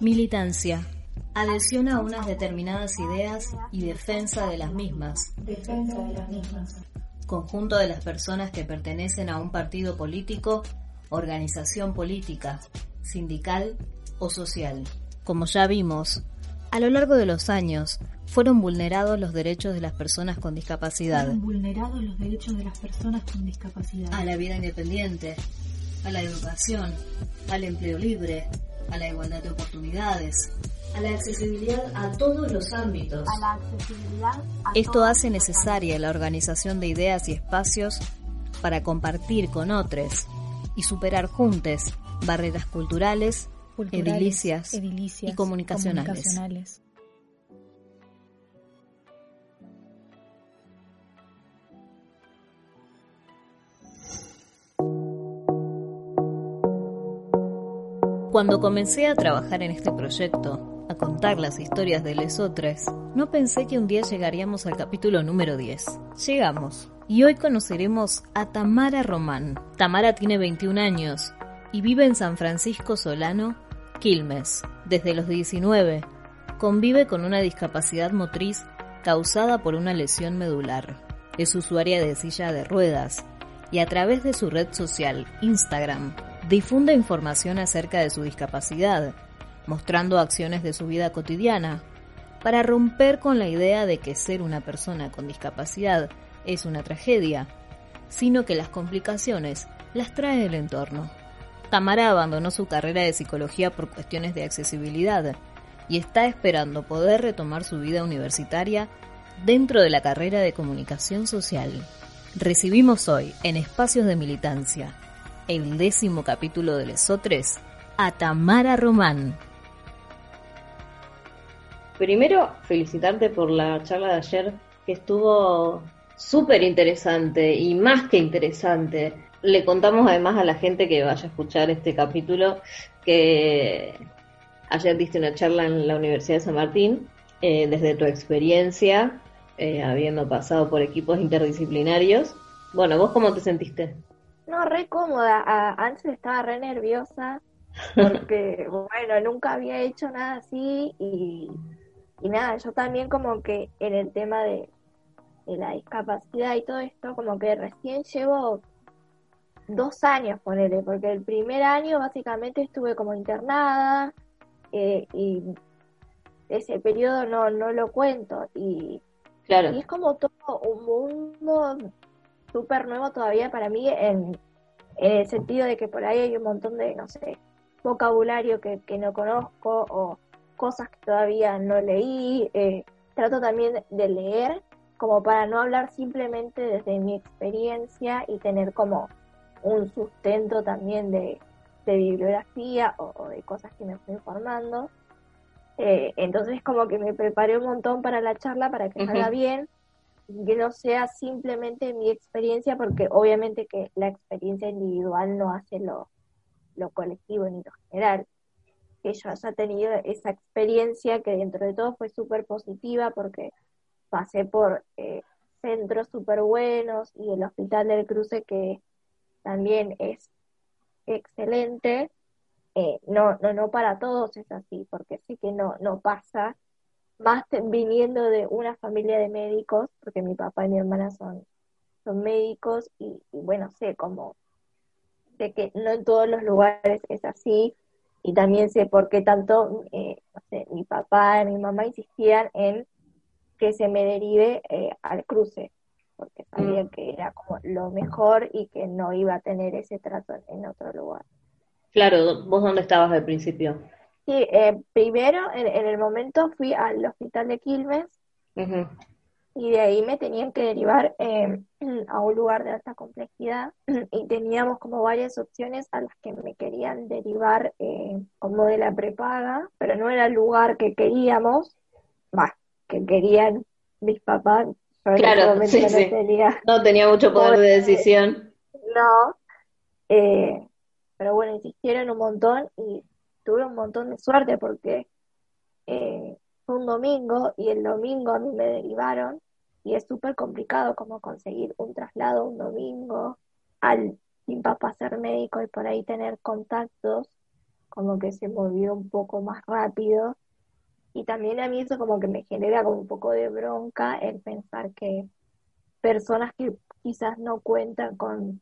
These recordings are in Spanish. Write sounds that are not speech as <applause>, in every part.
Militancia. Adhesión a unas determinadas ideas y defensa de las mismas. Defensa de las mismas. Conjunto de las personas que pertenecen a un partido político, organización política, sindical o social. Como ya vimos, a lo largo de los años fueron vulnerados los derechos de las personas con discapacidad. Fueron vulnerados los derechos de las personas con discapacidad. A la vida independiente, a la educación, al empleo libre, a la igualdad de oportunidades, a la accesibilidad a todos los ámbitos. A la accesibilidad a Esto hace necesaria la organización de ideas y espacios para compartir con otros y superar juntos barreras culturales, culturales, edilicias edilicias y comunicacionales. comunicacionales. Cuando comencé a trabajar en este proyecto, a contar las historias de lesotres, no pensé que un día llegaríamos al capítulo número 10. Llegamos, y hoy conoceremos a Tamara Román. Tamara tiene 21 años y vive en San Francisco Solano, Quilmes. Desde los 19, convive con una discapacidad motriz causada por una lesión medular. Es usuaria de silla de ruedas y a través de su red social, Instagram, difunde información acerca de su discapacidad, mostrando acciones de su vida cotidiana, para romper con la idea de que ser una persona con discapacidad es una tragedia, sino que las complicaciones las trae el entorno. Tamara abandonó su carrera de psicología por cuestiones de accesibilidad y está esperando poder retomar su vida universitaria dentro de la carrera de comunicación social. Recibimos hoy, en Espacios de Militancia, el décimo capítulo de Lesotres, a Tamara Román. Primero, felicitarte por la charla de ayer, que estuvo súper interesante y más que interesante. Le contamos además a la gente que vaya a escuchar este capítulo que ayer diste una charla en la Universidad de San Martín, eh, desde tu experiencia, eh, habiendo pasado por equipos interdisciplinarios. Bueno, ¿vos cómo te sentiste? No, re cómoda. A- antes estaba re nerviosa porque, <laughs> bueno, nunca había hecho nada así y, y nada, yo también como que en el tema de, de la discapacidad y todo esto, como que recién llevo dos años, ponele, porque el primer año básicamente estuve como internada eh, y ese periodo no, no lo cuento y Claro, y es como todo un mundo súper nuevo todavía para mí en, en el sentido de que por ahí hay un montón de, no sé, vocabulario que, que no conozco o cosas que todavía no leí. eh, trato también de leer como para no hablar simplemente desde mi experiencia y tener como un sustento también de, de bibliografía o, o de cosas que me fui informando. Eh, entonces como que me preparé un montón para la charla para que salga bien que no sea simplemente mi experiencia, porque obviamente que la experiencia individual no hace lo, lo colectivo ni lo general. Que yo haya tenido esa experiencia que dentro de todo fue súper positiva porque pasé por eh, centros súper buenos y el Hospital del Cruce que también es excelente. Eh, no, no, no para todos es así, porque sí que no, no pasa, más viniendo de una familia de médicos, porque mi papá y mi hermana son, son médicos y, y bueno, sé cómo, sé que no en todos los lugares es así, y también sé por qué tanto, eh, no sé, mi papá y mi mamá insistían en que se me derive eh, al cruce, porque sabían que era como lo mejor y que no iba a tener ese trato en otro lugar. claro, ¿vos dónde estabas al principio? Sí, eh, primero en, en el momento fui al hospital de Quilmes y de ahí me tenían que derivar eh, <clears throat> a un lugar de alta complejidad <clears throat> y teníamos como varias opciones a las que me querían derivar eh, como de la prepaga, pero no era el lugar que queríamos, que querían mis papás. Claro, sí, no sí. tenía, No tenía mucho poder de decisión. no, eh, pero bueno, insistieron un montón y tuve un montón de suerte porque eh, fue un domingo y el domingo a mí me derivaron y es súper complicado como conseguir un traslado un domingo al sin papá ser médico y por ahí tener contactos como que se movió un poco más rápido. Y también a mí eso como que me genera como un poco de bronca el pensar que personas que quizás no cuentan con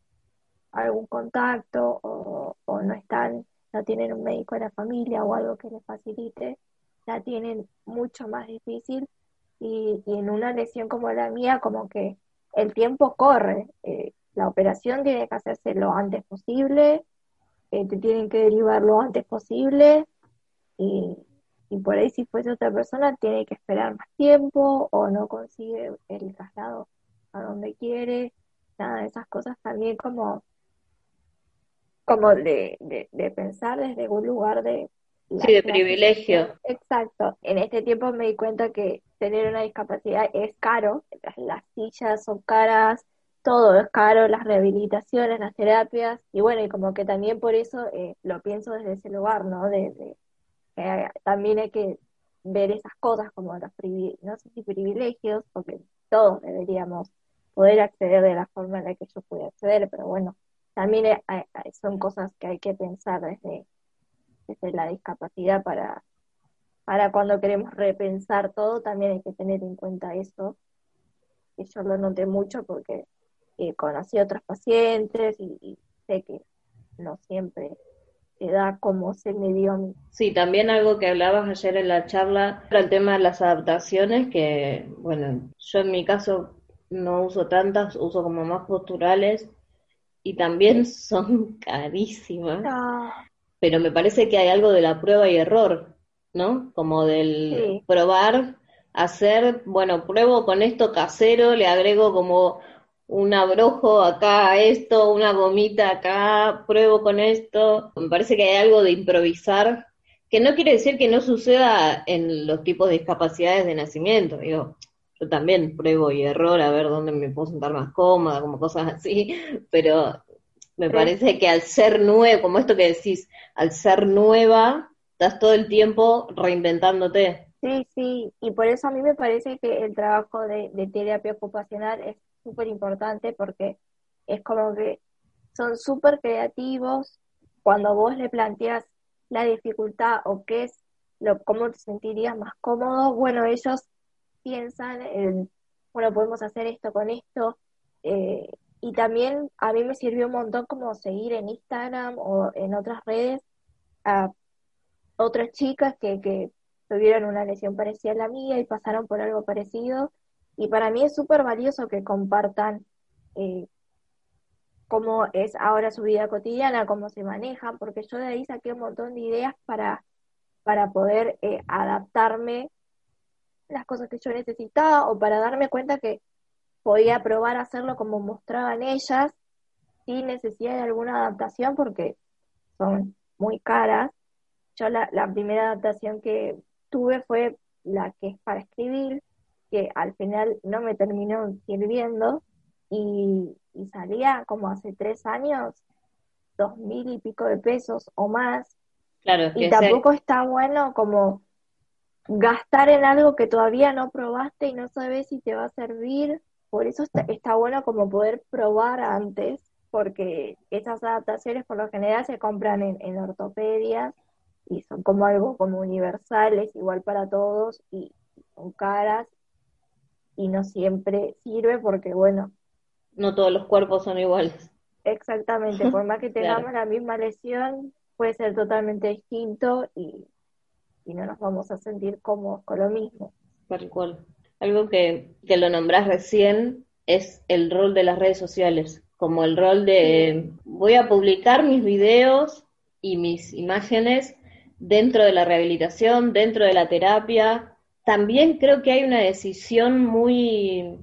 algún contacto o, o no están, no tienen un médico de la familia o algo que les facilite, la tienen mucho más difícil y, en una lesión como la mía como que el tiempo corre, eh, la operación tiene que hacerse lo antes posible, eh, te tienen que derivar lo antes posible y, y por ahí si fuese otra persona tiene que esperar más tiempo o no consigue el traslado a donde quiere, nada de esas cosas también como como de, de, de pensar desde un lugar de Sí, de privilegio. Exacto. En este tiempo me di cuenta que tener una discapacidad es caro, las, las sillas son caras, todo es caro, las rehabilitaciones, las terapias, y bueno, y como que también por eso eh, lo pienso desde ese lugar, ¿no? De, de- que también hay que ver esas cosas como los no sé si privilegios, porque todos deberíamos poder acceder de la forma en la que yo pude acceder, pero bueno, también eh, son cosas que hay que pensar desde, desde la discapacidad para, para cuando queremos repensar todo, también hay que tener en cuenta eso. Y yo lo noté mucho porque eh, conocí a otros pacientes y, sé que no siempre se da como se me dio. Sí, también algo que hablabas ayer en la charla era el tema de las adaptaciones, que bueno, yo en mi caso no uso tantas, uso como más posturales y también son <laughs> carísimas, pero me parece que hay algo de la prueba y error, ¿no? Como del Sí. probar, hacer, bueno, pruebo con esto casero, le agrego como un abrojo acá a esto, una gomita acá, pruebo con esto. Me parece que hay algo de improvisar, que no quiere decir que no suceda en los tipos de discapacidades de nacimiento. Digo, yo también pruebo y error a ver dónde me puedo sentar más cómoda, como cosas así, <laughs> pero me Sí. parece que al ser nuevo, como esto que decís, al ser nueva, estás todo el tiempo reinventándote. Sí, sí, y por eso a mí me parece que el trabajo de, de terapia ocupacional es súper importante porque es como que son súper creativos cuando vos le planteas la dificultad o qué es lo, cómo te sentirías más cómodo, bueno, ellos piensan en, bueno, podemos hacer esto con esto, eh, y también a mí me sirvió un montón como seguir en Instagram o en otras redes a otras chicas que, tuvieron una lesión parecida a la mía y pasaron por algo parecido. Y para mí es súper valioso que compartan eh, cómo es ahora su vida cotidiana, cómo se manejan, porque yo de ahí saqué un montón de ideas para, para poder eh, adaptarme las cosas que yo necesitaba o para darme cuenta que podía probar hacerlo como mostraban ellas sin necesidad de alguna adaptación porque son muy caras. Yo la, la primera adaptación que tuve fue la que es para escribir, que al final no me terminó sirviendo y, y salía como hace tres años dos mil y pico de pesos o más Claro, y tampoco está bueno como gastar en algo que todavía no probaste y no sabes si te va a servir. Por eso está, está bueno como poder probar antes, porque esas adaptaciones por lo general se compran en, en ortopedias y son como algo como universales, igual para todos y son caras y no siempre sirve porque bueno, no todos los cuerpos son iguales. exactamente, por más que <laughs> Claro. tengamos la misma lesión, puede ser totalmente distinto y, y no nos vamos a sentir cómodos con lo mismo. Tal cual. Algo que, que lo nombrás recién es el rol de las redes sociales, como el rol de voy a publicar mis videos y mis imágenes dentro de la rehabilitación, dentro de la terapia. También creo que hay una decisión muy,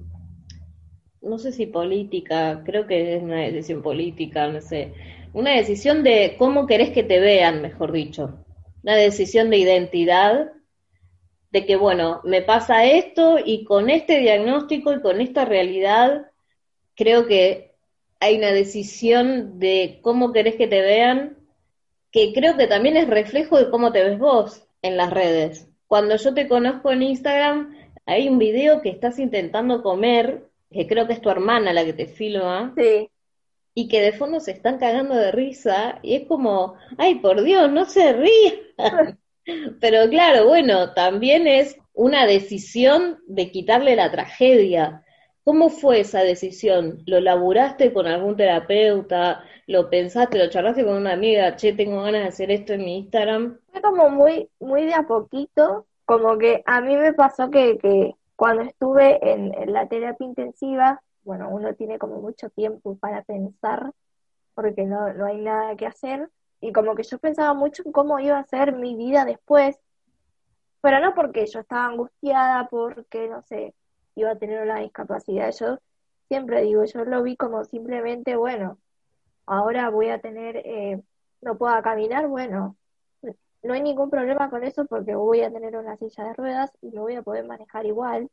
no sé si política, creo que es una decisión política, no sé, una decisión de cómo querés que te vean, mejor dicho, una decisión de identidad de que, bueno, me pasa esto y con este diagnóstico y con esta realidad, creo que hay una decisión de cómo querés que te vean, que creo que también es reflejo de cómo te ves vos en las redes. Cuando yo te conozco en Instagram, hay un video que estás intentando comer, que creo que es tu hermana la que te filma, Sí, y que de fondo se están cagando de risa y es como, ay, por Dios, no se rían. <laughs> Pero claro, bueno, también es una decisión de quitarle la tragedia. ¿Cómo fue esa decisión? ¿Lo laburaste con algún terapeuta? ¿Lo pensaste? ¿Lo charlaste con una amiga? Che, tengo ganas de hacer esto en mi Instagram. Fue como muy, muy de a poquito, como que a mí me pasó que, que cuando estuve en, en la terapia intensiva, bueno, uno tiene como mucho tiempo para pensar, porque no, no hay nada que hacer, y como que yo pensaba mucho en cómo iba a ser mi vida después, pero no porque yo estaba angustiada, porque, no sé, iba a tener una discapacidad. Yo siempre digo, yo lo vi como simplemente, bueno, ahora voy a tener, eh, no puedo caminar, bueno, no hay ningún problema con eso porque voy a tener una silla de ruedas y me voy a poder manejar igual.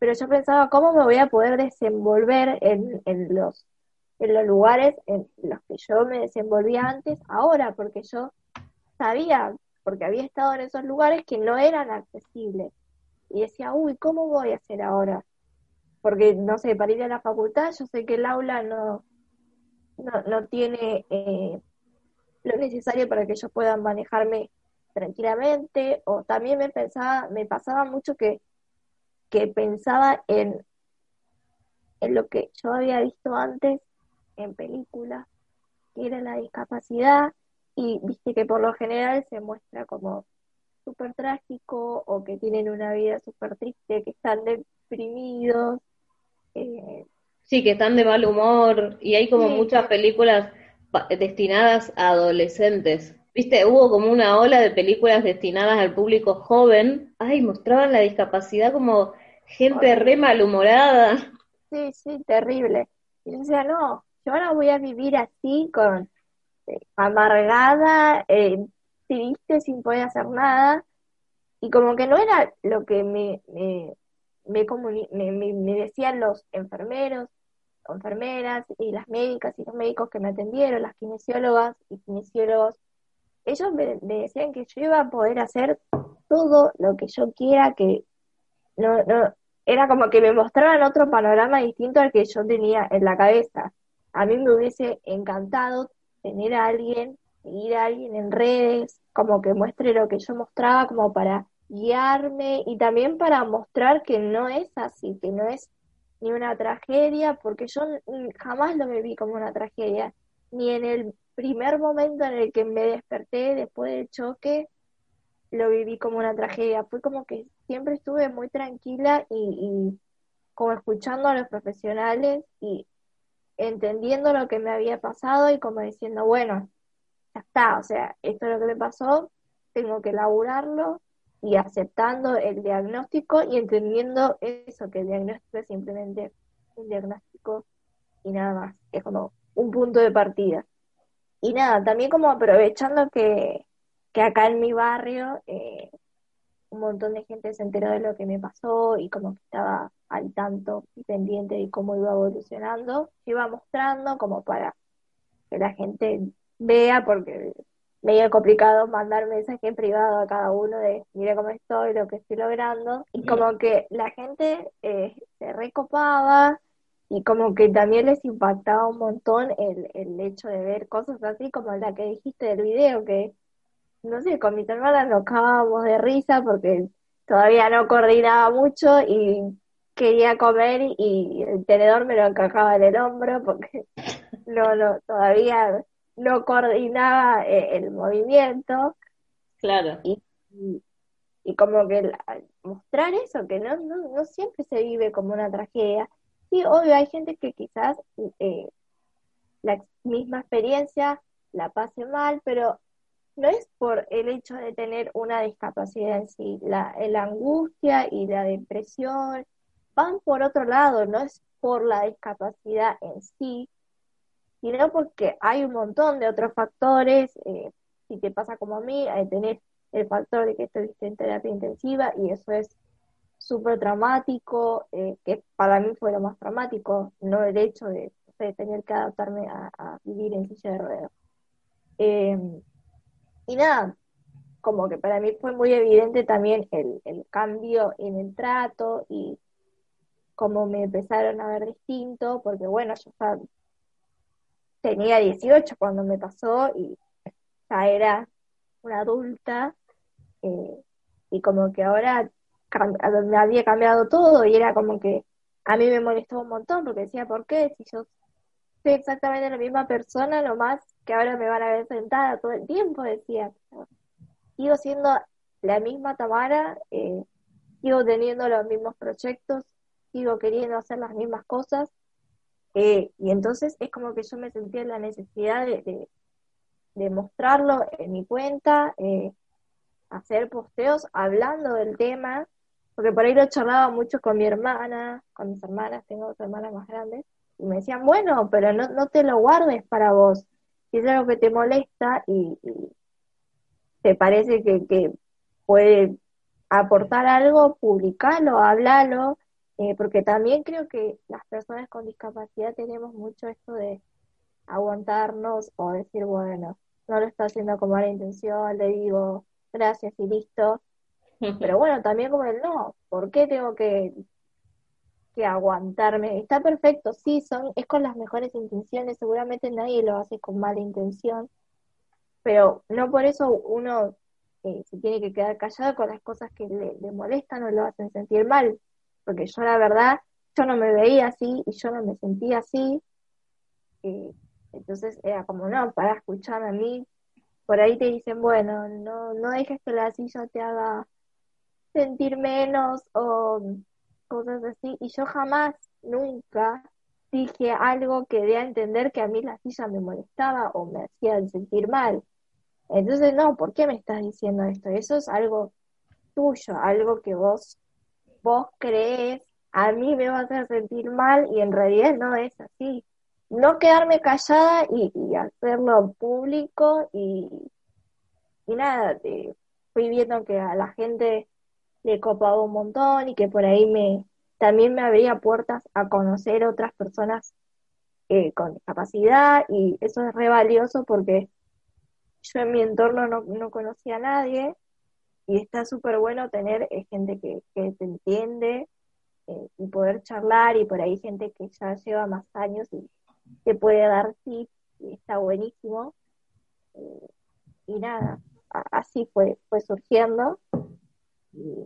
Pero yo pensaba, ¿cómo me voy a poder desenvolver en, los en los lugares en los que yo me desenvolvía antes, ahora, porque yo sabía, porque había estado en esos lugares que no eran accesibles. Y decía, uy, ¿cómo voy a hacer ahora? Porque, no sé, para ir a la facultad, yo sé que el aula no, no, no tiene eh, lo necesario para que yo pueda manejarme tranquilamente, o también me pensaba, me pasaba mucho que, que pensaba en, en lo que yo había visto antes en películas, que era la discapacidad, y viste que por lo general se muestra como súper trágico o que tienen una vida súper triste, que están deprimidos. Eh, sí, que están de mal humor y hay como muchas películas destinadas a adolescentes. Viste, hubo como una ola de películas destinadas al público joven. Ay, mostraban la discapacidad como gente re malhumorada. Sí, sí, terrible. Y yo decía, no, yo ahora voy a vivir así, con eh, amargada, eh, triste, sin poder hacer nada. Y como que no era lo que me, me, me, me, decían los enfermeros, enfermeras y las médicas y los médicos que me atendieron, las kinesiólogas y kinesiólogos. Ellos me, me decían que yo iba a poder hacer todo lo que yo quiera, que no, no, era como que me mostraban otro panorama distinto al que yo tenía en la cabeza a mí me hubiese encantado tener a alguien, seguir a alguien en redes, como que muestre lo que yo mostraba, como para guiarme y también para mostrar que no es así, que no es ni una tragedia, porque yo jamás lo me vi como una tragedia, ni en el primer momento en el que me desperté después del choque, lo viví como una tragedia. Fue como que siempre estuve muy tranquila y, como escuchando a los profesionales y entendiendo lo que me había pasado y como diciendo, bueno, ya está, o sea, esto es lo que me pasó, tengo que elaborarlo y aceptando el diagnóstico y entendiendo eso, que el diagnóstico es simplemente un diagnóstico y nada más, es como un punto de partida. Y nada, también como aprovechando que, que acá en mi barrio eh, un montón de gente se enteró de lo que me pasó y como que estaba al tanto y pendiente de cómo iba evolucionando, iba mostrando como para que la gente vea, porque medio complicado mandar mensaje en privado a cada uno de mira cómo estoy, lo que estoy logrando, y como que la gente eh, se recopaba y como que también les impactaba un montón el, el hecho de ver cosas así como la que dijiste del video, que no sé, con mi hermana nos cagábamos de risa porque todavía no coordinaba mucho y quería comer y el tenedor me lo encajaba en el hombro porque <laughs> no, no, todavía no coordinaba eh, el movimiento. Claro. Y, y, como que mostrar eso, que no, no, no siempre se vive como una tragedia. Sí, obvio, hay gente que quizás eh, la misma experiencia la pase mal, pero no es por el hecho de tener una discapacidad en sí, la, la angustia y la depresión van por otro lado, no es por la discapacidad en sí, sino porque hay un montón de otros factores, eh, si te pasa como a mí, hay tener el factor de que estuviste en terapia intensiva y eso es súper traumático, eh, que para mí fue lo más traumático, no el hecho de, tener que adaptarme a, vivir en silla de ruedas. Em, y nada, como que para mí fue muy evidente también el, el cambio en el trato y como me empezaron a ver distinto, porque bueno, yo tenía 18 cuando me pasó y ya era una adulta eh, y como que ahora me había cambiado todo y era como que a mí me molestó un montón porque decía, ¿por qué? Si yo soy exactamente la misma persona, nomás que ahora me van a ver sentada todo el tiempo, decía. Sigo siendo la misma Tamara, eh, sigo teniendo los mismos proyectos, sigo queriendo hacer las mismas cosas, eh, y entonces es como que yo me sentía la necesidad de, de, mostrarlo en mi cuenta, eh, hacer posteos hablando del tema, porque por ahí lo charlaba mucho con mi hermana, con mis hermanas, tengo dos hermanas más grandes, y me decían, bueno, pero no, no te lo guardes para vos, si es algo que te molesta y, te parece que, que puede aportar algo, publicalo, hablalo, eh, porque también creo que las personas con discapacidad tenemos mucho esto de aguantarnos o decir, bueno, no lo está haciendo con mala intención, le digo gracias y listo. <laughs> Pero bueno, también como el no, ¿por qué tengo que, que aguantarme? Está perfecto, sí, son, es con las mejores intenciones, seguramente nadie lo hace con mala intención, pero no por eso uno eh, se tiene que quedar callado con las cosas que le, le molestan o lo hacen sentir mal porque yo la verdad, yo no me veía así y yo no me sentía así. entonces era como, no, para escucharme a mí, por ahí te dicen, bueno, no, no dejes que la silla te haga sentir menos o cosas así. Y yo jamás, nunca dije algo que dé a entender que a mí la silla me molestaba o me hacía sentir mal. Entonces, no, ¿por qué me estás diciendo esto? Eso es algo tuyo, algo que vos vos crees, a mí me va a hacer sentir mal y en realidad no es así. No quedarme callada y, hacerlo público y, y nada, fui viendo que a la gente le copaba un montón y que por ahí me también me abría puertas a conocer otras personas eh, con discapacidad y eso es re valioso porque yo en mi entorno no, no conocía a nadie y está súper bueno tener eh, gente que, que, te entiende eh, y poder charlar y por ahí gente que ya lleva más años y te puede dar tips y está buenísimo. Eh, y nada, así fue, fue surgiendo. Y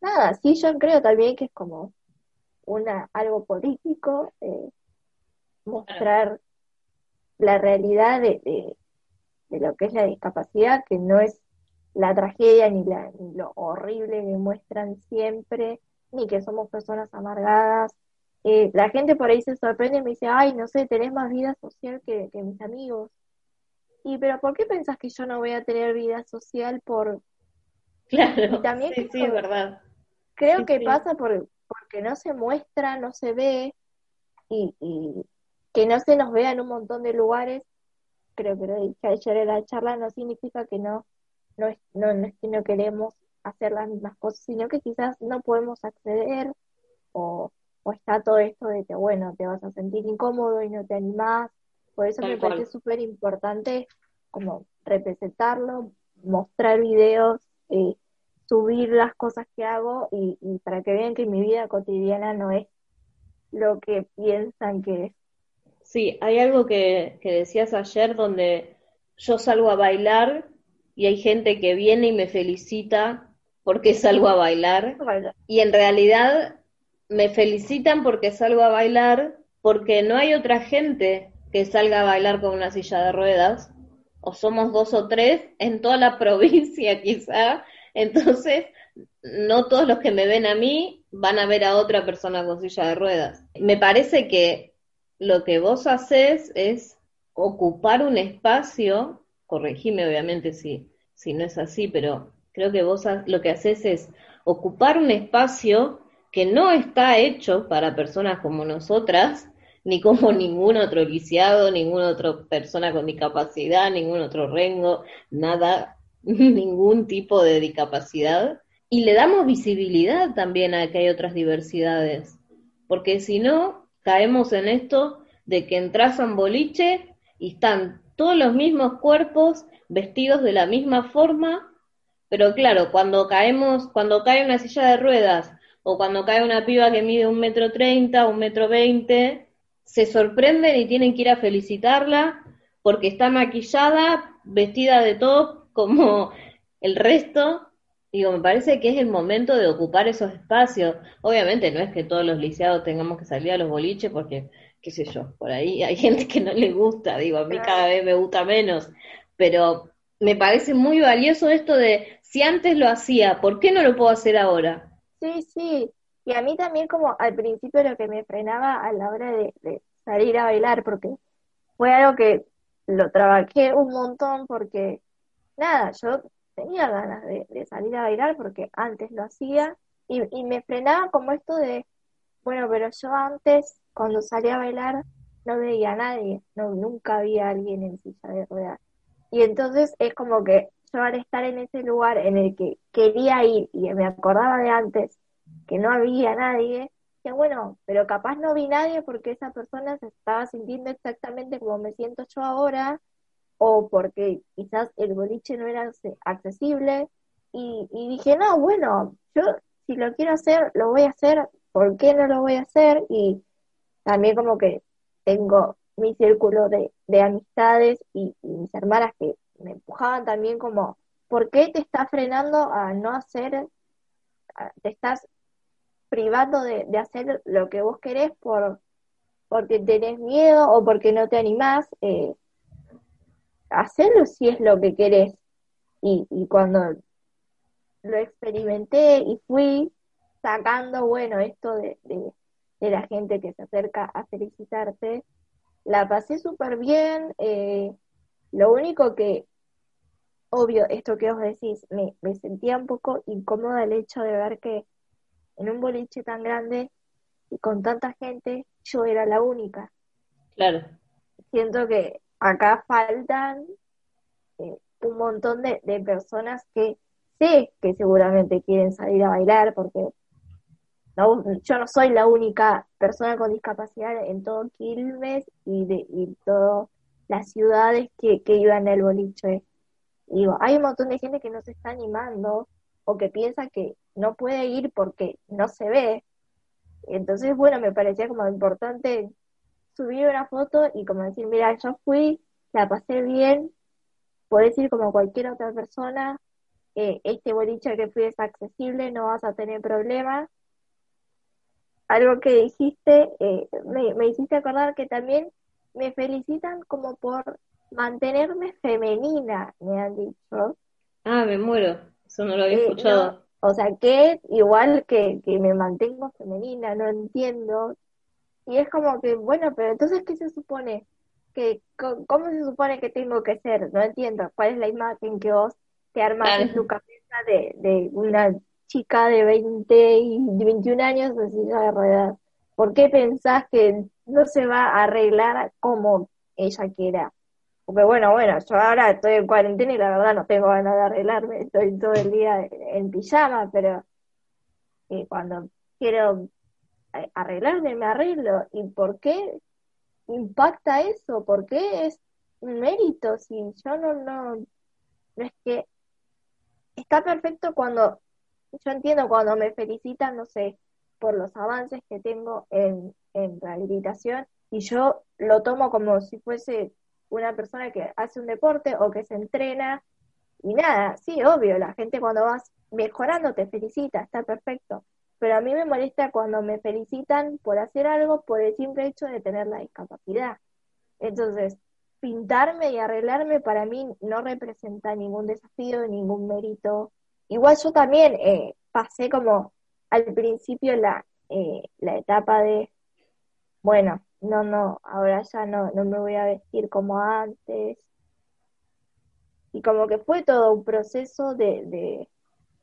nada, sí yo creo también que es como una algo político, mostrar la realidad de, de lo que es la discapacidad, que no es la tragedia ni, la, lo horrible que muestran siempre, ni que somos personas amargadas. Eh, la gente por ahí se sorprende y me dice, ay, no sé, tenés más vida social que, mis amigos. Y, pero ¿por qué pensás que yo no voy a tener vida social por... Claro, también sí, sí, es verdad. Creo que pasa por, porque no se muestra, no se ve, y, y que no se nos vea en un montón de lugares, creo que lo dije ayer en la charla, no significa que no no es, no, es que no queremos hacer las mismas cosas, sino que quizás no podemos acceder o, está todo esto de que, bueno, te vas a sentir incómodo y no te animás. Por eso me parece súper importante como representarlo, mostrar videos, eh, subir las cosas que hago y, para que vean que mi vida cotidiana no es lo que piensan que es. Sí, hay algo que, que decías ayer donde yo salgo a bailar y hay gente que viene y me felicita porque salgo a bailar y en realidad me felicitan porque salgo a bailar porque no hay otra gente que salga a bailar con una silla de ruedas o somos dos o tres en toda la <laughs> provincia quizá, entonces no todos los que me ven a mí van a ver a otra persona con silla de ruedas. Me parece que lo que vos haces es ocupar un espacio corregime obviamente si, si no es así, pero creo que vos lo que haces es ocupar un espacio que no está hecho para personas como nosotras, ni como <laughs> ningún otro lisiado, ninguna otra persona con discapacidad, ningún otro rengo, nada, <laughs> ningún tipo de discapacidad. Y le damos visibilidad también a que hay otras diversidades, porque si no, caemos en esto de que entras a boliche y están todos los mismos cuerpos vestidos de la misma forma, pero claro, cuando caemos, cuando cae una silla de ruedas o cuando cae una piba que mide un metro treinta, un metro veinte, se sorprenden y tienen que ir a felicitarla porque está maquillada, vestida de todo <laughs> como el resto. Digo, me parece que es el momento de ocupar esos espacios. Obviamente no es que todos los lisiados tengamos que salir a los boliches porque, qué sé yo, por ahí hay <laughs> gente que no le gusta, digo, a mí cada vez me gusta menos, pero me parece muy valioso esto de si antes lo hacía, ¿por qué no lo puedo hacer ahora? Sí, sí. Y a mí también como al principio lo que me frenaba a la hora de, salir a bailar, porque fue algo que lo trabajé un montón porque, nada, yo tenía ganas de, salir a bailar porque antes lo hacía y, y, me frenaba como esto de, bueno, pero yo antes, cuando salía a bailar, no veía a nadie, no, nunca había alguien en silla de ruedas. Y entonces es como que yo al estar en ese lugar en el que quería ir y me acordaba de antes que no había nadie, que bueno, pero capaz no vi nadie porque esa persona se estaba sintiendo exactamente como me siento yo ahora, o porque quizás el boliche no era accesible, y, dije, no, bueno, yo si lo quiero hacer, lo voy a hacer, ¿por qué no lo voy a hacer? Y también como que tengo mi círculo de, de amistades y, y, mis hermanas que me empujaban también como, ¿por qué te está frenando a no hacer, te estás privando de, hacer lo que vos querés por porque tenés miedo o porque no te animás, eh, hacerlo si es lo que querés. Y, cuando lo experimenté y fui sacando, bueno, esto de, de, la gente que se acerca a felicitarte, la pasé súper bien. Eh, lo único que, obvio, esto que os decís, me, me sentía un poco incómoda el hecho de ver que en un boliche tan grande y con tanta gente, yo era la única. Claro. Siento que acá faltan eh, un montón de, personas que sé que seguramente quieren salir a bailar porque yo no soy la única persona con discapacidad en todo Quilmes y de y todas las ciudades que, que iban al boliche. digo, hay un montón de gente que no se está animando o que piensa que no puede ir porque no se ve. Entonces, bueno, me parecía como importante subir una foto y como decir, mira, yo fui, la pasé bien, puedes ir como cualquier otra persona, eh, este boliche que fui es accesible, no vas a tener problemas. Algo que dijiste, eh, me, me hiciste acordar que también me felicitan como por mantenerme femenina, me han dicho. Ah, me muero, eso no lo había eh, escuchado. O sea, que igual que, que me mantengo femenina, no entiendo. Y es como que, bueno, pero entonces, ¿qué se supone? que ¿Cómo se supone que tengo que ser? No entiendo. ¿Cuál es la imagen que vos te armas en tu cabeza de, de una chica de 20 y 21 años en silla de ruedas? ¿Por qué pensás que no se va a arreglar como ella quiera? Porque bueno, bueno, yo ahora estoy en cuarentena y la verdad no tengo ganas de arreglarme, estoy todo el día en pijama, pero eh, cuando quiero eh, arreglarme me arreglo. ¿Y por qué impacta eso? ¿Por qué es un mérito? Si yo no, no, no es que está perfecto cuando, yo entiendo cuando me felicitan, no sé, por los avances que tengo en, en rehabilitación y yo lo tomo como si fuese una persona que hace un deporte o que se entrena y nada, sí, obvio, la gente cuando vas mejorando te felicita, está perfecto, pero a mí me molesta cuando me felicitan por hacer algo por el simple hecho de tener la discapacidad. Entonces, pintarme y arreglarme para mí no representa ningún desafío, ningún mérito. Igual yo también eh, pasé como al principio la, eh, la etapa de, bueno, no, no, ahora ya no, no me voy a vestir como antes. Y como que fue todo un proceso de, de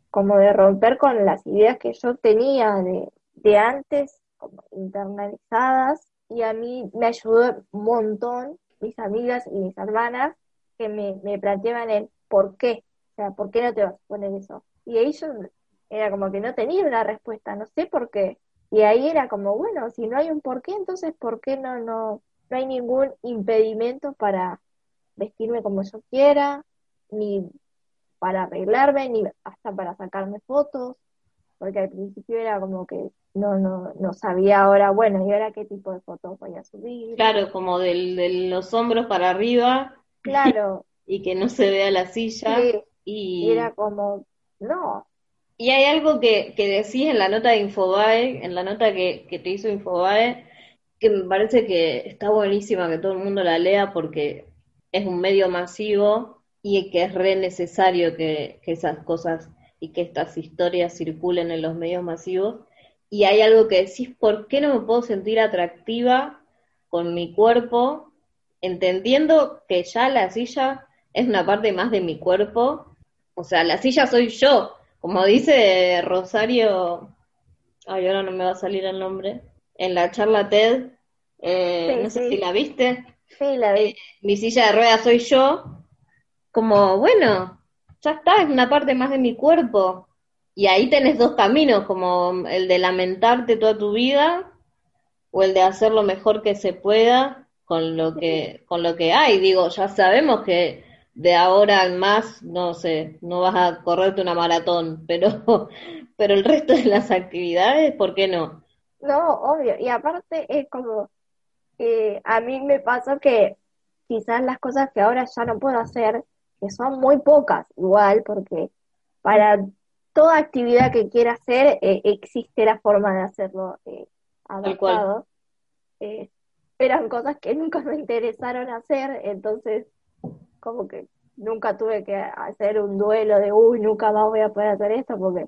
como de romper con las ideas que yo tenía de, de antes, como internalizadas, y a mí me ayudó un montón mis amigas y mis hermanas que me, planteaban el por qué, o sea, ¿por qué no te vas a poner eso? Y ellos era como que no tenía una respuesta, no sé por qué. Y ahí era como, bueno, si no hay un porqué, entonces ¿por qué no, no, no hay ningún impedimento para vestirme como yo quiera, ni para arreglarme, ni hasta para sacarme fotos? porque al principio era como que no, no, no sabía ahora, bueno, ¿y ahora qué tipo de fotos voy a subir? Claro, como del, de los hombros para arriba Claro, <laughs> y que no se vea la silla. sí, Y, y era como, no, y hay algo que, que decís en la nota de Infobae, en la nota que, que te hizo Infobae, que me parece que está buenísima que todo el mundo la lea porque es un medio masivo y que es re necesario que, que esas cosas y que estas historias circulen en los medios masivos. Y hay algo que decís, ¿por qué no me puedo sentir atractiva con mi cuerpo? Entendiendo que ya la silla es una parte más de mi cuerpo. O sea, la silla soy yo. Como dice Rosario, ay, ahora no me va a salir el nombre, en la charla TED, eh, Sí, no sé sí. si la viste, sí, la vi. mi silla de ruedas soy yo, como, bueno, ya está, es una parte más de mi cuerpo. Y ahí tenés dos caminos, como el de lamentarte toda tu vida o el de hacer lo mejor que se pueda con lo que, con lo que hay. Digo, ya sabemos que de ahora en más, no sé, no vas a correrte una maratón, <laughs> pero, pero el resto de las actividades, ¿por qué no? No, obvio. Y aparte es como, eh, a mí me pasó que quizás las cosas que ahora ya no puedo hacer, que son muy pocas igual, porque para toda actividad que quiera hacer eh, existe la forma de hacerlo eh, cual. adaptado. Eh, eran cosas que nunca me interesaron hacer, entonces como que nunca tuve que hacer un duelo de, uy, nunca más voy a poder hacer esto, porque,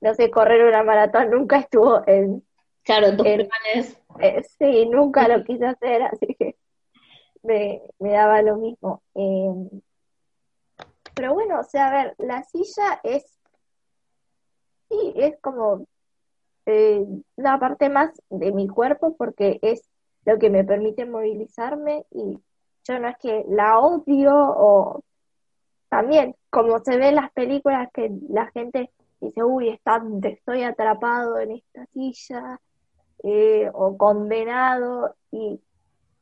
no sé, correr una maratón nunca estuvo en, Claro, tus planes, eh, sí, nunca lo quise hacer, así que me, me daba lo mismo. Eh, pero bueno, o sea, a ver, la silla es, sí, es como eh, una parte más de mi cuerpo porque es lo que me permite movilizarme y yo no es que la odio o también, como se ve en las películas que la gente dice, uy, estoy atrapado en esta silla eh, o condenado y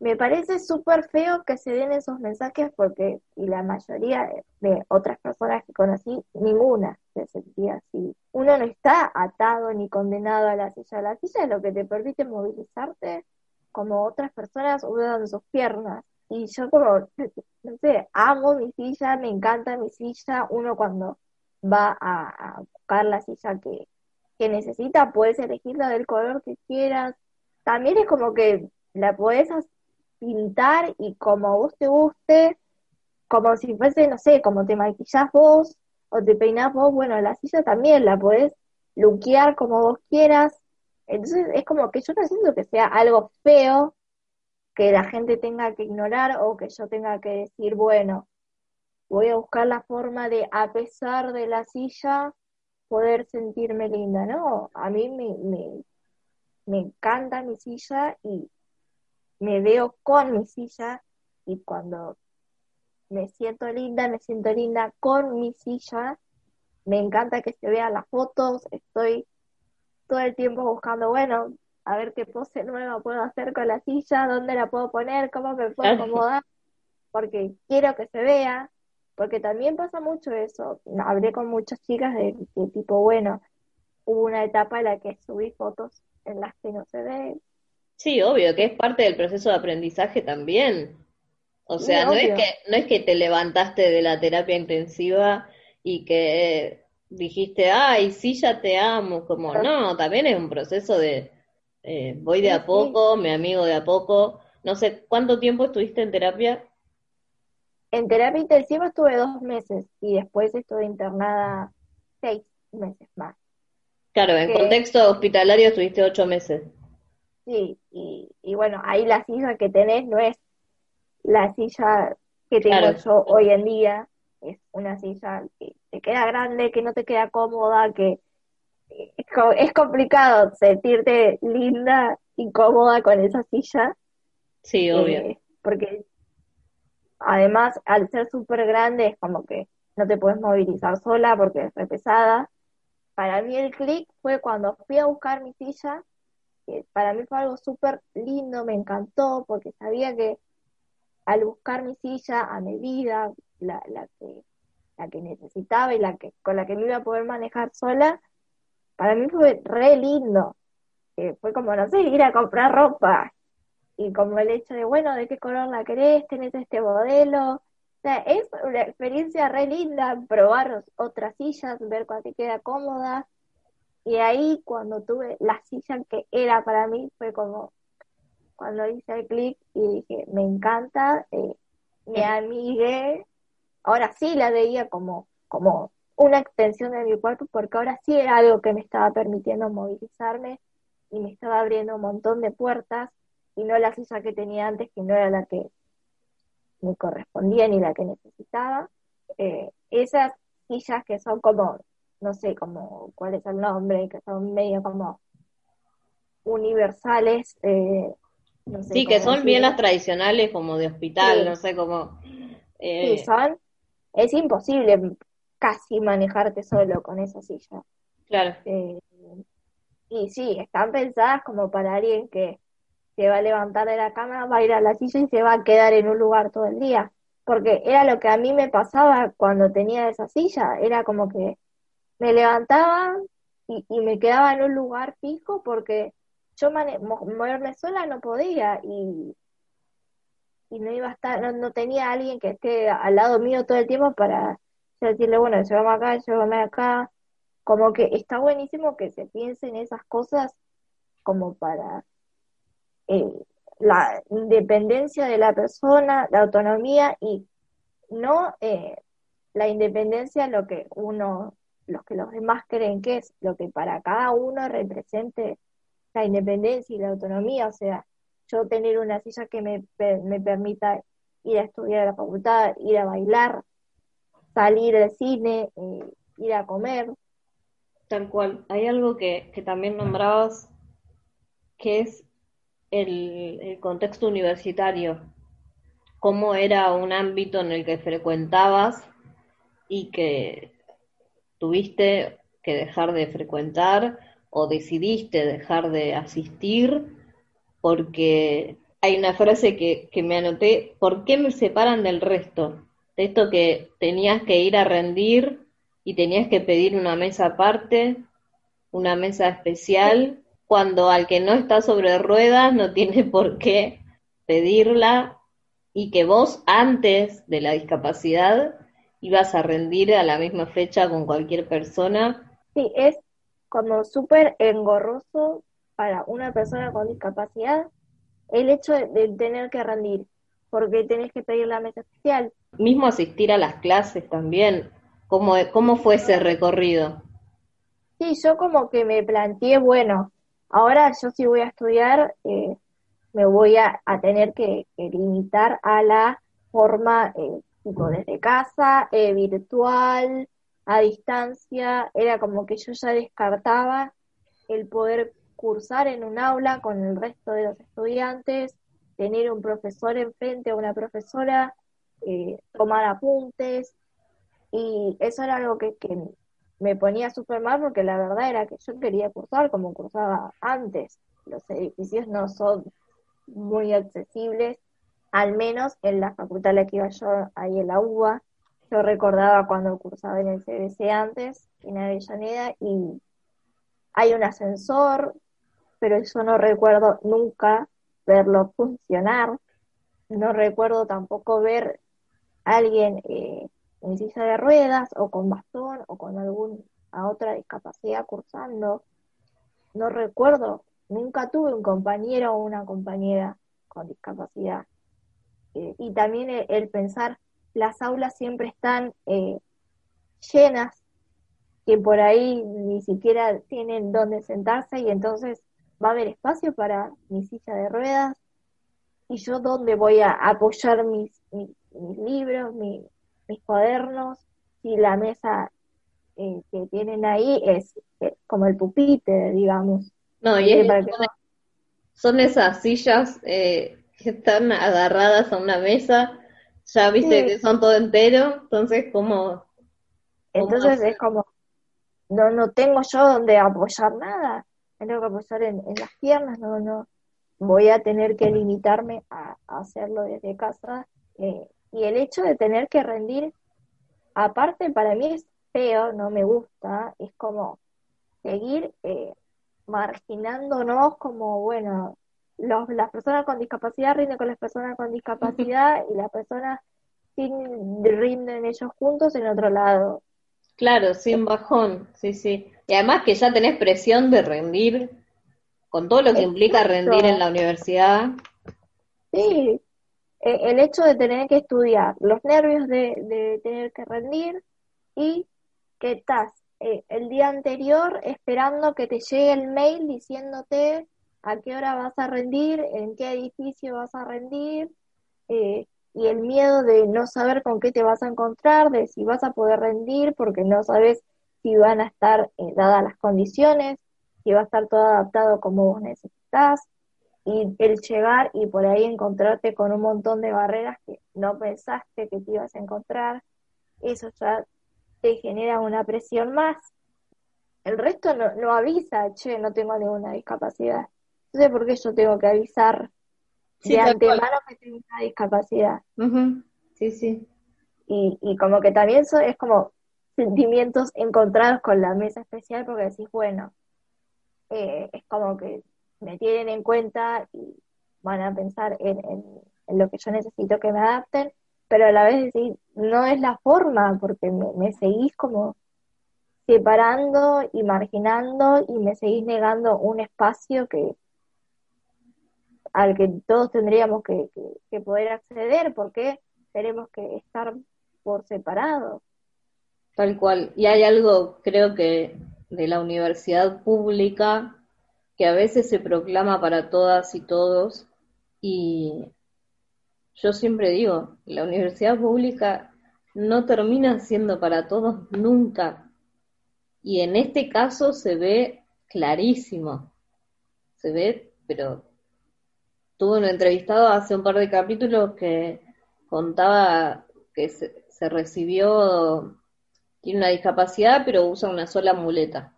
me parece súper feo que se den esos mensajes porque y la mayoría de, de otras personas que conocí, ninguna se sentía así. Uno no está atado ni condenado a la silla. La silla es lo que te permite movilizarte como otras personas usan sus piernas. Y yo como, no sé, amo mi silla, me encanta mi silla. Uno cuando va a, buscar la silla que, que necesita, puedes elegirla del color que quieras. También es como que la puedes pintar y como vos te guste, como si fuese, no sé, como te maquillás vos o te peinás vos, bueno, la silla también la podés luquear como vos quieras. Entonces es como que yo no siento que sea algo feo que la gente tenga que ignorar o que yo tenga que decir, bueno, voy a buscar la forma de, a pesar de la silla, poder sentirme linda, ¿no? A mí me, me, me encanta mi silla y me veo con mi silla y cuando me siento linda, me siento linda con mi silla. Me encanta que se vean las fotos, estoy todo el tiempo buscando, bueno, a ver qué pose nueva puedo hacer con la silla, dónde la puedo poner, cómo me puedo acomodar, porque quiero que se vea, porque también pasa mucho eso. Hablé con muchas chicas de, de tipo, bueno, hubo una etapa en la que subí fotos en las que no se ve, Sí, obvio, que es parte del proceso de aprendizaje también. O Sí, sea, no es que, no es que te levantaste de la terapia intensiva y que dijiste, ay, sí, ya te amo, como no, también es un proceso de eh, voy de Sí, a poco, me amigo de a poco. No sé, ¿cuánto tiempo estuviste en terapia? En terapia intensiva estuve dos meses y después estuve internada seis meses más. Claro, en Que- contexto hospitalario estuviste ocho meses. Sí, y, y bueno, ahí la silla que tenés no es la silla que tengo Claro. yo hoy en día, es una silla que te queda grande, que no te queda cómoda, que es, co- es complicado sentirte linda y cómoda con esa silla. Sí, obvio. Eh, porque además, al ser súper grande, es como que no te puedes movilizar sola porque es re pesada. Para mí el clic fue cuando fui a buscar mi silla, que para mí fue algo súper lindo, me encantó, porque sabía que al buscar mi silla a medida, la, la que, la que necesitaba y la que, con la que me iba a poder manejar sola, para mí fue re lindo. Eh, fue como, no sé, ir a comprar ropa. Y como el hecho de, bueno, ¿de qué color la querés? ¿Tenés este modelo? O sea, es una experiencia re linda probar otras sillas, ver cuál te queda cómoda. Y ahí cuando tuve la silla que era para mí, fue como cuando hice el clic y dije, me encanta, eh, me amigué. Ahora sí la veía como, como una extensión de mi cuerpo, porque ahora sí era algo que me estaba permitiendo movilizarme y me estaba abriendo un montón de puertas y no la silla que tenía antes, que no era la que me correspondía ni la que necesitaba. Eh, esas sillas que son como, no sé como cuál es el nombre, que son medio como universales. Eh, sí, que son bien las tradicionales como de hospital, no sé cómo... Eh... Sí, son... Es imposible casi manejarte solo con esa silla. Claro. Eh, y sí, están pensadas como para alguien que se va a levantar de la cama, va a ir a la silla y se va a quedar en un lugar todo el día. Porque era lo que a mí me pasaba cuando tenía esa silla, era como que me levantaba y, me quedaba en un lugar fijo porque yo moverme sola no podía y, y no iba a estar, no, no tenía alguien que esté al lado mío todo el tiempo para decirle, bueno, llévame acá, llévame acá. Como que está buenísimo que se piense en esas cosas como para eh, la independencia de la persona, la autonomía y no eh, la independencia lo que uno, los que los demás creen que es, lo que para cada uno represente la independencia y la autonomía, o sea, yo tener una silla que me, me permita ir a estudiar a la facultad, ir a bailar, salir al cine, eh, ir a comer. Tal cual. Hay algo que, que también nombrabas, que es el, el, contexto universitario, cómo era un ámbito en el que frecuentabas y que tuviste que dejar de frecuentar o decidiste dejar de asistir porque hay una frase que, que me anoté, ¿por qué me separan del resto? De esto que tenías que ir a rendir y tenías que pedir una mesa aparte, una mesa especial, cuando al que no está sobre ruedas no tiene <laughs> por qué pedirla y que vos antes de la discapacidad ibas a rendir a la misma fecha con cualquier persona. Sí, es como súper engorroso para una persona con discapacidad el hecho de, tener que rendir, porque tenés que pedir la mesa especial, mismo asistir a las clases también, ¿cómo, cómo fue ese recorrido? Sí, yo como que me planteé, bueno, ahora yo si voy a estudiar, eh, me voy a, tener que, limitar a la forma eh, tipo desde casa, eh, virtual, a distancia, era como que yo ya descartaba el poder cursar en un aula con el resto de los estudiantes, tener un profesor enfrente o una profesora, eh, tomar apuntes, y eso era algo que, me ponía súper mal porque la verdad era que yo quería cursar como cursaba antes. Los edificios no son muy accesibles, al menos en la facultad a la que iba yo, ahí en la UBA. Yo recordaba cuando cursaba en el CBC antes, en Avellaneda, y hay un ascensor, pero yo no recuerdo nunca verlo funcionar. No recuerdo tampoco ver alguien eh, en silla de ruedas o con bastón o con alguna otra discapacidad cursando. No recuerdo, nunca tuve un compañero o una compañera con discapacidad. Eh, y también el, pensar, las aulas siempre están eh, llenas, que por ahí ni siquiera tienen dónde sentarse y entonces va a haber espacio para mi silla de ruedas y yo dónde voy a apoyar mis, mis, libros, mis cuadernos, si la mesa eh, que tienen ahí es eh, como el pupitre, digamos. No, y es, son, esas sillas eh, que están agarradas a una mesa, ya viste que son todo entero, entonces como... Entonces es como, no, no tengo yo donde apoyar nada, tengo que apoyar en, en las piernas, no, no, voy a tener que limitarme a, hacerlo desde casa. Eh, y el hecho de tener que rendir, aparte para mí es feo, no me gusta, es como seguir eh, marginándonos como, bueno, los, las personas con discapacidad rinden con las personas con discapacidad <laughs> y las personas sin rinden ellos juntos en otro lado. Claro, sin bajón, sí, sí. Y además que ya tenés presión de rendir, con todo lo que implica rendir en la universidad. Sí, e, el hecho de tener que estudiar, los nervios de, de tener que rendir y que estás eh, el día anterior esperando que te llegue el mail diciéndote a qué hora vas a rendir, en qué edificio vas a rendir, eh, y el miedo de no saber con qué te vas a encontrar, de si vas a poder rendir, porque no sabes si van a estar eh, dadas las condiciones, si va a estar todo adaptado como vos necesitas, y el llegar y por ahí encontrarte con un montón de barreras que no pensaste que te ibas a encontrar, eso ya te genera una presión más. El resto no, no avisa, che, no tengo ninguna discapacidad. Entonces, ¿por qué yo tengo que avisar de antemano que tengo una discapacidad? Sí, sí. Y, y como que también eso es como sentimientos encontrados con la mesa especial porque decís, bueno, eh, es como que me tienen en cuenta y van a pensar en, en lo que yo necesito que me adapten, pero a la vez decir, no es la forma, porque me, seguís como separando y marginando y me seguís negando un espacio que al que todos tendríamos que, poder acceder, porque tenemos que estar por separado. Tal cual. Y hay algo, creo que, de la universidad pública que a veces se proclama para todas y todos y yo siempre digo, la universidad pública no termina siendo para todos nunca. Y en este caso se ve clarísimo. Se ve, pero tuve un entrevistado hace un par de capítulos que contaba que se, recibió, tiene una discapacidad, pero usa una sola muleta.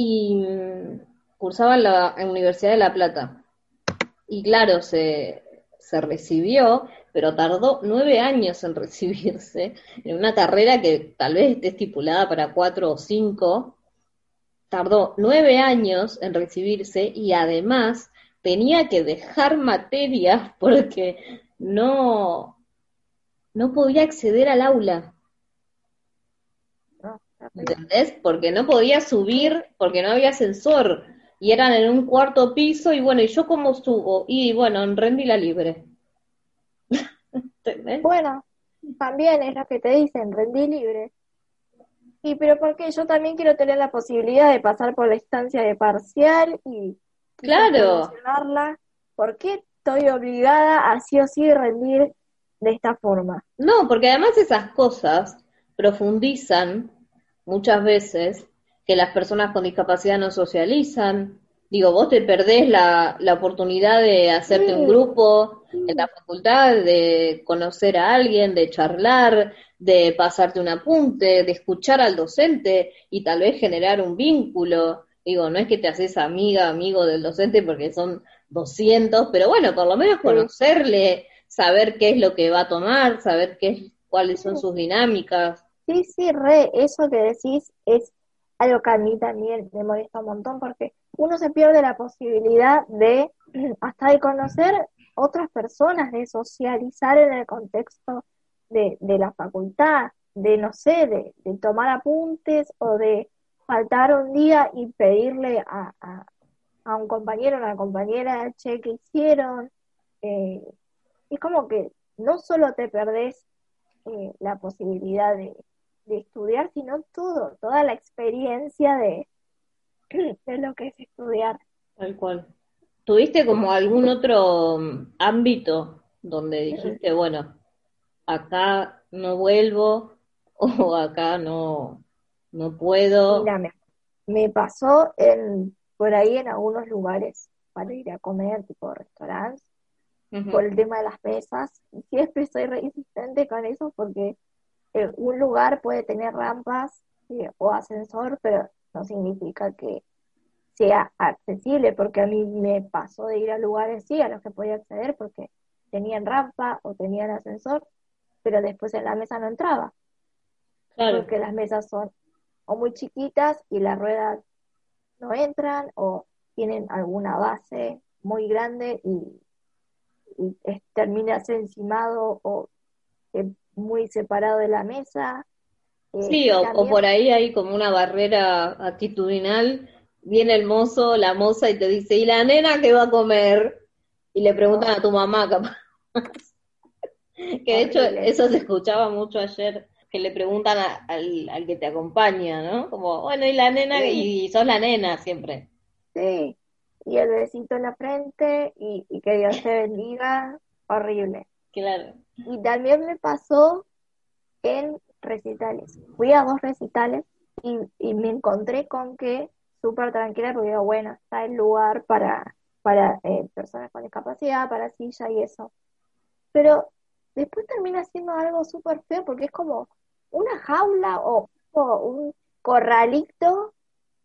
Y mm, cursaba en la Universidad de La Plata y claro, se, se recibió, pero tardó nueve años en <laughs> recibirse, en una carrera que tal vez esté estipulada para cuatro o cinco, tardó nueve años en recibirse y además tenía que dejar materias porque no, no podía acceder al aula. ¿Entendés? Porque no podía subir, porque no había ascensor y eran en un cuarto piso y bueno, ¿y yo cómo subo? Y bueno, en la libre. <laughs> Bueno, también es lo que te dicen, rendí libre. Y pero porque yo también quiero tener la posibilidad de pasar por la instancia de parcial y claro. ¿Por qué estoy obligada a sí o sí rendir de esta forma? No, porque además esas cosas profundizan muchas veces que las personas con discapacidad no socializan. Digo, vos te perdés la, la oportunidad de hacerte un grupo en la facultad, de conocer a alguien, de charlar, de pasarte un apunte, de escuchar al docente y tal vez generar un vínculo. Digo, no es que te haces amiga, amigo del docente porque son 200, pero bueno, por lo menos conocerle, saber qué es lo que va a tomar, saber qué cuáles son sus dinámicas. Sí, sí, re, eso que decís es algo que a mí también me molesta un montón porque uno se pierde la posibilidad de <clears throat> hasta de conocer otras personas, de socializar en el contexto de, la facultad, de no sé, de, tomar apuntes o de faltar un día y pedirle a, a, un compañero o una compañera, che, ¿qué hicieron? Eh, es como que no solo te perdés eh, la posibilidad de, de estudiar, sino todo, toda la experiencia de, <clears throat> de lo que es estudiar. Tal cual. ¿Tuviste como algún otro mm, ámbito donde dijiste, bueno, acá no vuelvo <laughs> o acá no, no puedo? Mira, me, pasó en, por ahí en algunos lugares para ir a comer, tipo restaurantes, por el tema de las mesas. Y siempre estoy resistente con eso porque eh, un lugar puede tener rampas eh, o ascensor, pero no significa que sea accesible, porque a mí me pasó de ir a lugares, sí, a los que podía acceder porque tenían rampa o tenían ascensor, pero después en la mesa no entraba. Porque las mesas son o muy chiquitas y las ruedas no entran o tienen alguna base muy grande y, y es- terminas encimado o eh, muy separado de la mesa. Eh, Sí, o, por ahí hay como una barrera actitudinal, viene el mozo, la moza y te dice, ¿y la nena qué va a comer? Y le preguntan a tu mamá, capaz. <laughs> Que de hecho eso se escuchaba mucho ayer, que le preguntan a- al, al que te acompaña, ¿no? Como, bueno, ¿y la nena? Sí. Y sos la nena siempre. Sí, y el besito en la frente y, y que Dios te bendiga, horrible. Claro. Y también me pasó en recitales. Fui a dos recitales y, y me encontré con que súper tranquila porque digo, bueno, está el lugar para, para eh, personas con discapacidad, para silla y eso. Pero después termina siendo algo súper feo porque es como una jaula o, o un corralito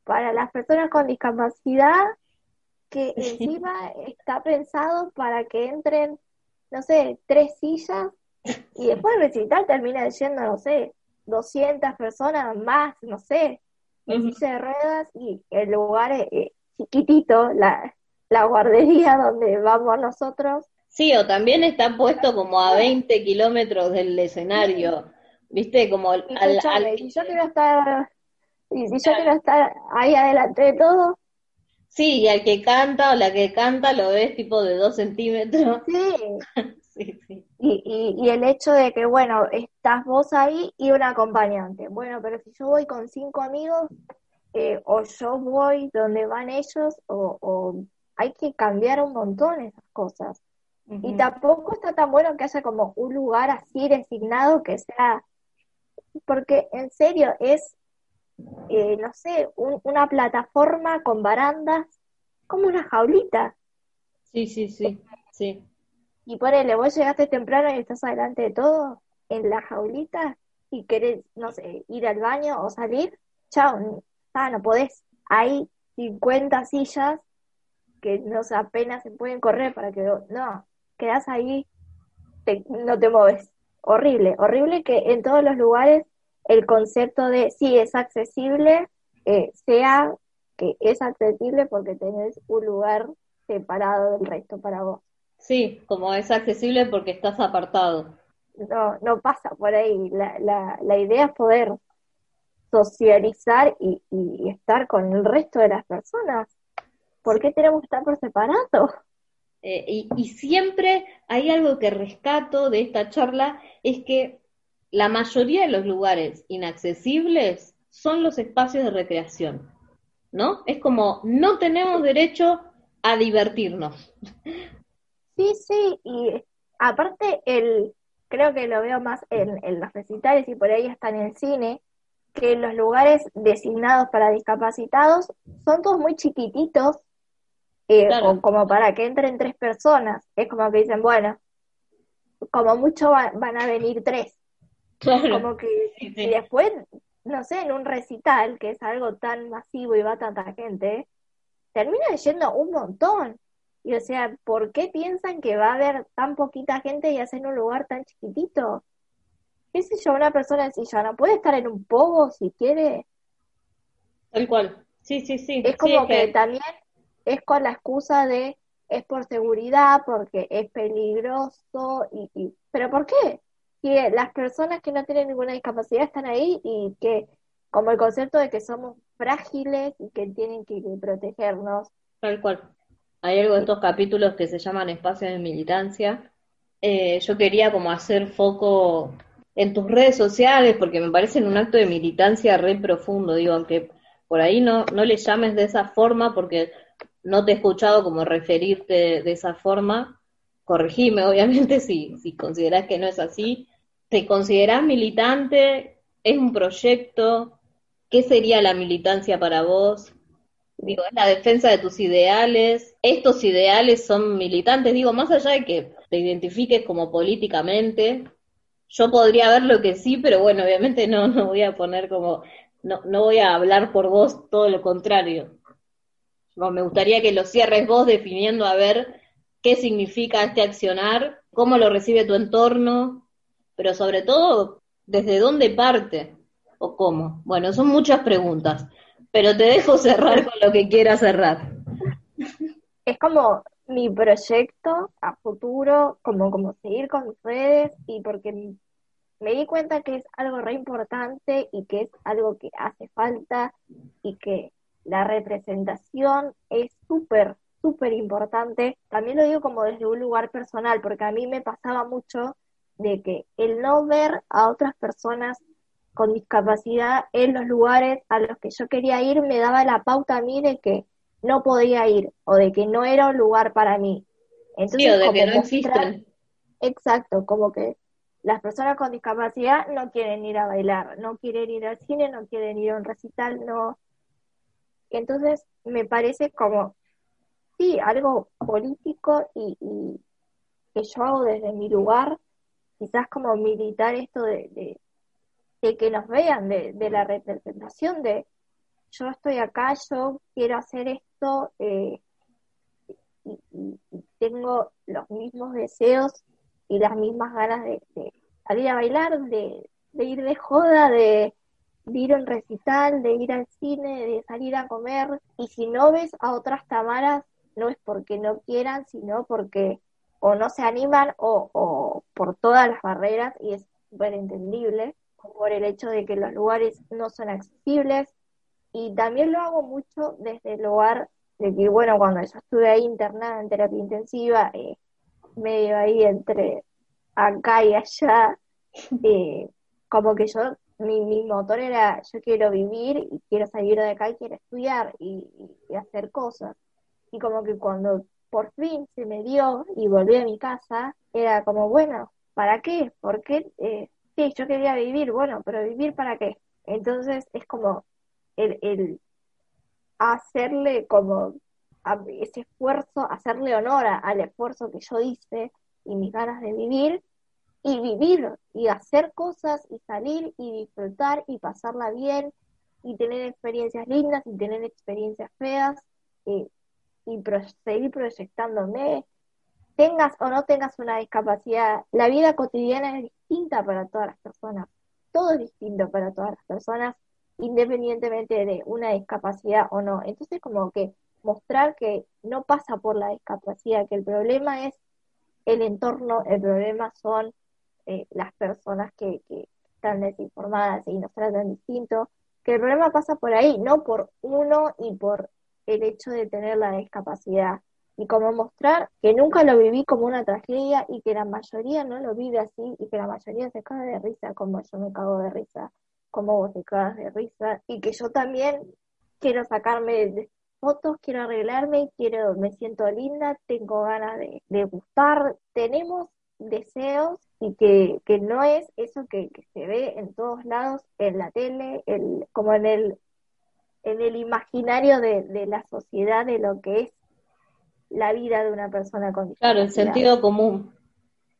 para las personas con discapacidad que <laughs> encima está pensado para que entren, no sé, tres sillas y después el recital termina yendo, no sé, 200 personas más, no sé, en Ujú. silla de ruedas y el lugar es eh, chiquitito, la, la guardería <laughs> donde vamos nosotros. Sí, o también está puesto como a 20 kilómetros del escenario, ¿viste? Como al, Y al- yo quiero estar, y si yo quiero estar ahí adelante de todo, Sí, y al que canta o la que canta lo ves tipo de dos centímetros. sí, <laughs> Sí, sí. Y, y, y el hecho de que, bueno, estás vos ahí y un acompañante. Bueno, pero si yo voy con cinco amigos, eh, o yo voy donde van ellos, o, o hay que cambiar un montón esas cosas. Y tampoco está tan bueno que haya como un lugar así designado que sea, porque en serio es, eh, no sé, un- una plataforma con barandas, como una jaulita. Sí, sí, sí, sí. Y ponele, vos llegaste temprano y estás adelante de todo, en la jaulita, y querés, no sé, ir al baño o salir, chao, ah, no podés. Hay 50 sillas que no sé, apenas se pueden correr para que, no, quedás ahí, te- no te mueves. Horrible, horrible que en todos los lugares el concepto de sí es accesible eh, sea que es accesible porque tenés un lugar separado del resto para vos. Sí, como es accesible porque estás apartado. no, no pasa por ahí. La, la, la idea es poder socializar y, y estar con el resto de las personas. ¿Por qué tenemos que estar por separado? Eh, y, y siempre hay algo que rescato de esta charla, es que la mayoría de los lugares inaccesibles son los espacios de recreación, ¿no? Es como, no tenemos derecho a divertirnos. Sí, sí, y aparte el, creo que lo veo más en, en los recitales y por ahí hasta en el cine, que los lugares designados para discapacitados son todos muy chiquititos, eh, Claro. o como para que entren tres personas. Es como que dicen, bueno, como mucho va- van a venir tres. Claro. Como que Sí, sí. y después, no sé, en un recital, que es algo tan masivo y va tanta gente, termina yendo un montón. Y o sea, ¿por qué piensan que va a haber tan poquita gente y hacen un lugar tan chiquitito? ¿Qué sé yo? Una persona en silla no puede estar en un pogo si quiere. Tal cual. Sí, sí, sí. Es como que que- también es con la excusa de es por seguridad, porque es peligroso, y, y ¿pero por qué? Que las personas que no tienen ninguna discapacidad están ahí y que, como el concepto de que somos frágiles y que tienen que protegernos. Tal cual. Hay algo de estos capítulos que se llaman espacios de militancia. Eh, yo quería como hacer foco en tus redes sociales porque me parecen un acto de militancia re profundo, digo, aunque por ahí no, no le llames de esa forma porque no te he escuchado como referirte de esa forma. Corregime, <laughs> obviamente, si, si considerás que no es así. ¿Te considerás militante? ¿Es un proyecto? ¿Qué sería la militancia para vos? Digo, es la defensa de tus ideales. Estos ideales son militantes. Digo, más allá de que te identifiques como políticamente, yo podría ver lo que sí, pero bueno, obviamente no, no voy a poner como, no, no voy a hablar por vos, todo lo contrario. Me gustaría que lo cierres vos definiendo a ver qué significa este accionar, cómo lo recibe tu entorno, pero sobre todo, desde dónde parte. ¿O cómo? Bueno, son muchas preguntas, pero te dejo cerrar con lo que quieras cerrar. Es como mi proyecto a futuro, como, como seguir con mis redes y porque me di cuenta que es algo re importante y que es algo que hace falta y que la representación es súper, súper importante. También lo digo como desde un lugar personal, porque a mí me pasaba mucho de que el no ver a otras personas con discapacidad en los lugares a los que yo quería ir me daba la pauta a mí de que no podía ir o de que no era un lugar para mí. Entonces, sí, o de que no existen. Exacto, como que las personas con discapacidad no quieren ir a bailar, no quieren ir al cine, no quieren ir a un recital, no. Entonces, me parece como, sí, algo político y, que yo hago desde mi lugar, quizás como militar esto de, de, que nos vean, de, de, la representación de yo estoy acá, yo quiero hacer esto eh, y, tengo los mismos deseos y las mismas ganas de, salir a bailar, de, ir de joda, de, ir a un recital, de ir al cine, de salir a comer. Y si no ves a otras Tamaras, no es porque no quieran, sino porque o no se animan o, o por todas las barreras, y es súper entendible, por el hecho de que los lugares no son accesibles. Y también lo hago mucho desde el lugar de que, bueno, cuando yo estuve ahí internada en terapia intensiva, eh, medio ahí entre acá y allá, <laughs> eh, como que yo, mi, mi motor era, yo quiero vivir y quiero salir de acá y quiero estudiar y, hacer cosas. Y como que cuando por fin se me dio y volví a mi casa, era como, bueno, ¿para qué? ¿Por qué? Eh, sí, yo quería vivir, bueno, pero ¿vivir para qué? Entonces es como el, el hacerle como ese esfuerzo, hacerle honor al esfuerzo que yo hice y mis ganas de vivir y vivir y hacer cosas y salir y disfrutar y pasarla bien y tener experiencias lindas y tener experiencias feas eh, y seguir proyectándome. Tengas o no tengas una discapacidad, la vida cotidiana es distinta para todas las personas. Todo es distinto para todas las personas, independientemente de una discapacidad o no. Entonces, como que mostrar que no pasa por la discapacidad, que el problema es el entorno, el problema son eh, las personas que, que están desinformadas y nos tratan distinto, que el problema pasa por ahí, no por uno y por el hecho de tener la discapacidad. Y como mostrar que nunca lo viví como una tragedia y que la mayoría no lo vive así y que la mayoría se caga de risa como yo me cago de risa, como vos te cagas de risa y que yo también quiero sacarme fotos, quiero arreglarme, quiero, me siento linda, tengo ganas de, de gustar, tenemos deseos y que, que no es eso que, se ve en todos lados, en la tele, el, como en el, en el imaginario de, la sociedad de lo que es la vida de una persona con discapacidad. Claro, el sentido común.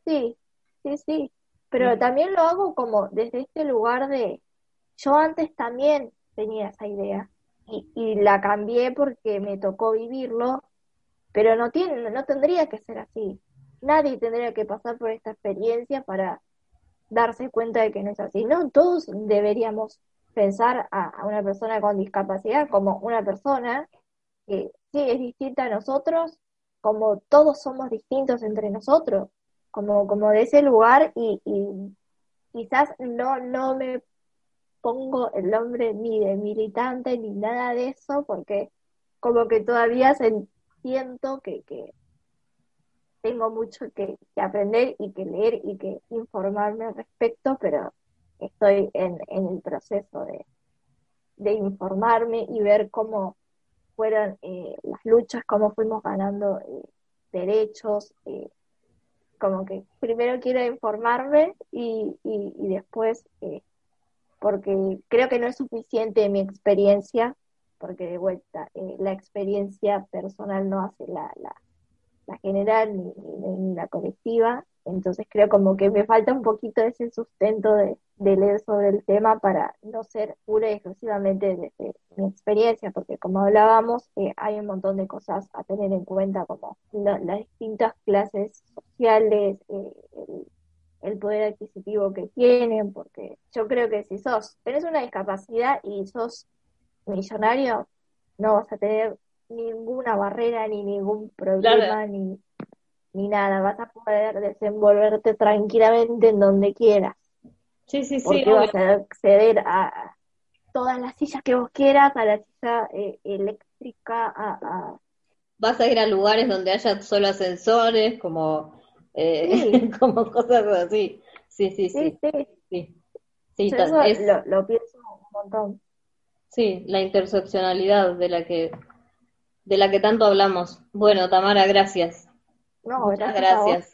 Sí, sí, sí. Pero mm. también lo hago como desde este lugar de, yo antes también tenía esa idea y, y la cambié porque me tocó vivirlo, pero no tiene, no tendría que ser así nadie tendría que pasar por esta experiencia para darse cuenta de que no es así. No, todos deberíamos pensar a, una persona con discapacidad como una persona que sí es distinta a nosotros, como todos somos distintos entre nosotros, como, como de ese lugar y, quizás no, no me pongo el nombre ni de militante ni nada de eso, porque como que todavía siento que, que tengo mucho que, aprender y que leer y que informarme al respecto, pero estoy en, el proceso de, informarme y ver cómo fueron eh, las luchas, cómo fuimos ganando eh, derechos, eh, como que primero quiero informarme y, y, después, porque creo que no es suficiente mi experiencia, porque de vuelta, la experiencia personal no hace la, la la general ni, la colectiva. Entonces creo como que me falta un poquito ese sustento de, leer sobre el tema para no ser pura y exclusivamente desde mi experiencia, porque como hablábamos, eh, hay un montón de cosas a tener en cuenta, como las distintas clases sociales, eh, el poder adquisitivo que tienen, porque yo creo que si sos, tenés una discapacidad y sos millonario, no vas a tener ninguna barrera ni ningún problema Claro. ni, ni nada, vas a poder desenvolverte tranquilamente en donde quieras, Sí, sí, sí, porque obvio. vas a acceder a todas las sillas que vos quieras, a la silla eh, eléctrica, a, a- Vas a ir a lugares donde haya solo ascensores, como, eh, Sí. <laughs> como cosas así. Sí, sí, sí, sí, sí, sí. Sí, yo ta- eso es- lo, lo pienso un montón. sí, la interseccionalidad de la que, de la que tanto hablamos. Bueno, Tamara, gracias. No, gracias gracias.